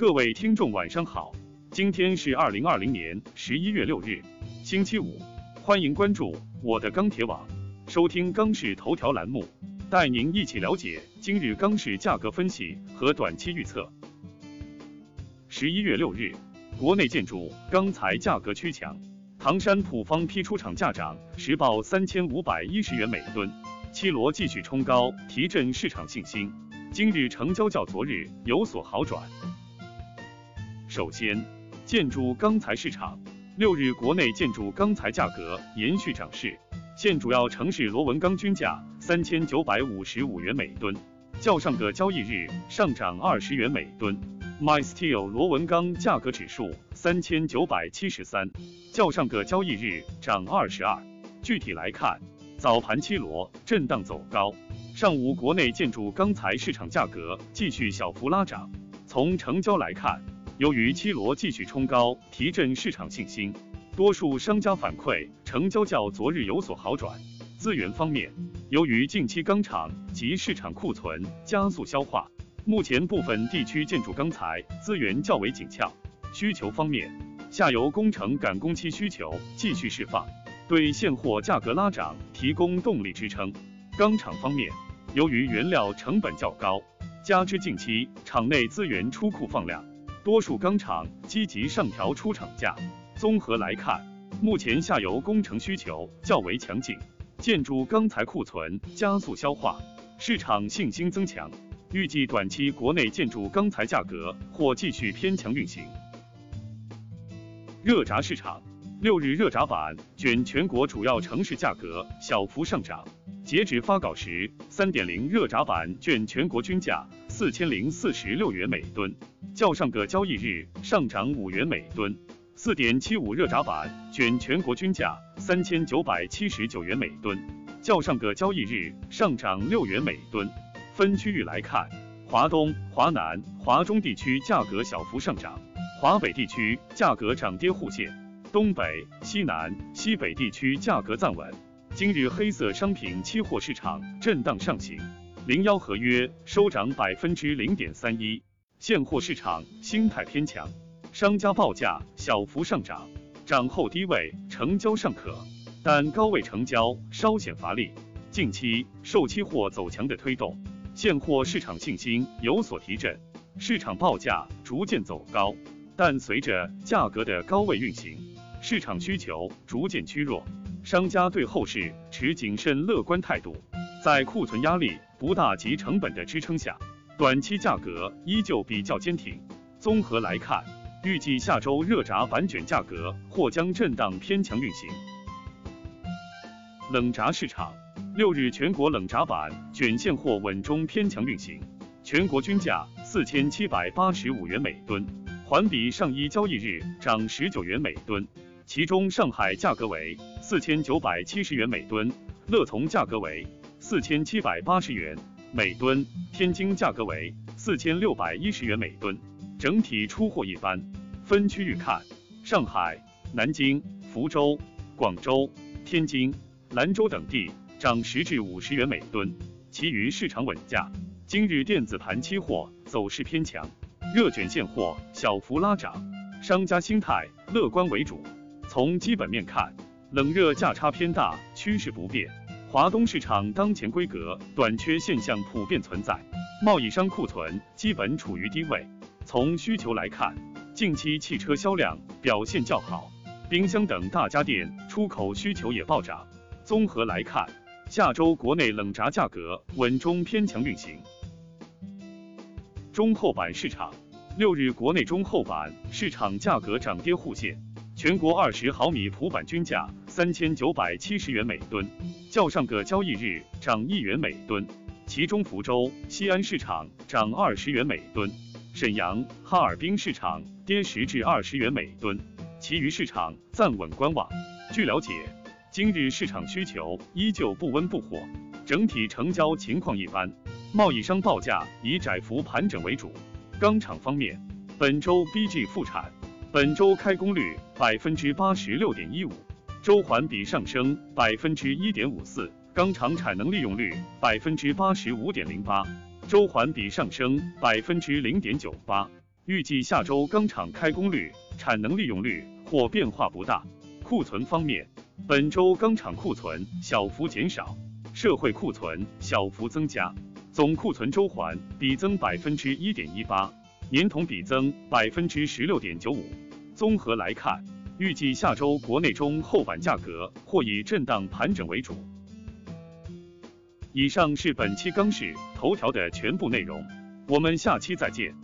各位听众晚上好，今天是二零二零年十一月六日，星期五，欢迎关注我的钢铁网，收听钢市头条栏目，带您一起了解今日钢市价格分析和短期预测。十一月六日，国内建筑钢材价格趋强，唐山普方批出厂价涨，实报三千五百一十元每吨，七罗继续冲高，提振市场信心。今日成交较昨日有所好转。首先，建筑钢材市场，六日国内建筑钢材价格延续涨势，现主要城市螺纹钢均价三千九百五十五元每吨，较上个交易日上涨二十元每吨。MySteel 螺纹钢价格指数三千九百七十三，较上个交易日涨二十二。具体来看，早盘七螺震荡走高，上午国内建筑钢材市场价格继续小幅拉涨。从成交来看，由于七螺继续冲高，提振市场信心，多数商家反馈成交较昨日有所好转。资源方面，由于近期钢厂及市场库存加速消化，目前部分地区建筑钢材资源较为紧俏。需求方面，下游工程赶工期需求继续释放，对现货价格拉涨提供动力支撑。钢厂方面，由于原料成本较高，加之近期厂内资源出库放量。多数钢厂积极上调出厂价。综合来看，目前下游工程需求较为强劲，建筑钢材库存加速消化，市场信心增强。预计短期国内建筑钢材价格或继续偏强运行。热轧市场，六日热轧板卷全国主要城市价格小幅上涨。截止发稿时，三点零热轧板卷全国均价四千零四十六元每吨。较上个交易日上涨五元每吨，四点七五热轧板卷全国均价三千九百七十九元每吨，较上个交易日上涨六元每吨。分区域来看，华东、华南、华中地区价格小幅上涨，华北地区价格涨跌互现，东北、西南、西北地区价格暂稳。今日黑色商品期货市场震荡上行，零幺合约收涨百分之零点三一。现货市场心态偏强，商家报价小幅上涨，涨后低位成交尚可，但高位成交稍显乏力。近期受期货走强的推动，现货市场信心有所提振，市场报价逐渐走高，但随着价格的高位运行，市场需求逐渐趋弱，商家对后市持谨慎乐观态度，在库存压力不大及成本的支撑下。短期价格依旧比较坚挺。综合来看，预计下周热轧板卷价格或将震荡偏强运行。冷轧市场，六日全国冷轧板卷现货稳中偏强运行，全国均价四千七百八十五元每吨，环比上一交易日涨十九元每吨。其中上海价格为四千九百七十元每吨，乐从价格为四千七百八十元。每吨，天津价格为四千六百一十元每吨，整体出货一般。分区域看，上海、南京、福州、广州、天津、兰州等地涨十至五十元每吨，其余市场稳价。今日电子盘期货走势偏强，热卷现货小幅拉涨，商家心态乐观为主。从基本面看，冷热价差偏大，趋势不变。华东市场当前规格短缺现象普遍存在，贸易商库存基本处于低位。从需求来看，近期汽车销量表现较好，冰箱等大家电出口需求也暴涨。综合来看，下周国内冷轧价格稳中偏强运行。中厚板市场，六日国内中厚板市场价格涨跌互现，全国二十毫米普板均价三千九百七十元每吨。较上个交易日涨一元每吨，其中福州、西安市场涨二十元每吨，沈阳、哈尔滨市场跌十至二十元每吨，其余市场暂稳观望。据了解，今日市场需求依旧不温不火，整体成交情况一般，贸易商报价以窄幅盘整为主。钢厂方面，本周 BG 复产，本周开工率百分之八十六点一五。周环比上升百分之一点五四，钢厂产能利用率百分之八十五点零八，周环比上升百分之零点九八。预计下周钢厂开工率、产能利用率或变化不大。库存方面，本周钢厂库存小幅减少，社会库存小幅增加，总库存周环比增百分之一点一八，年同比增百分之十六点九五。综合来看，预计下周国内中厚板价格或以震荡盘整为主。以上是本期钢市头条的全部内容，我们下期再见。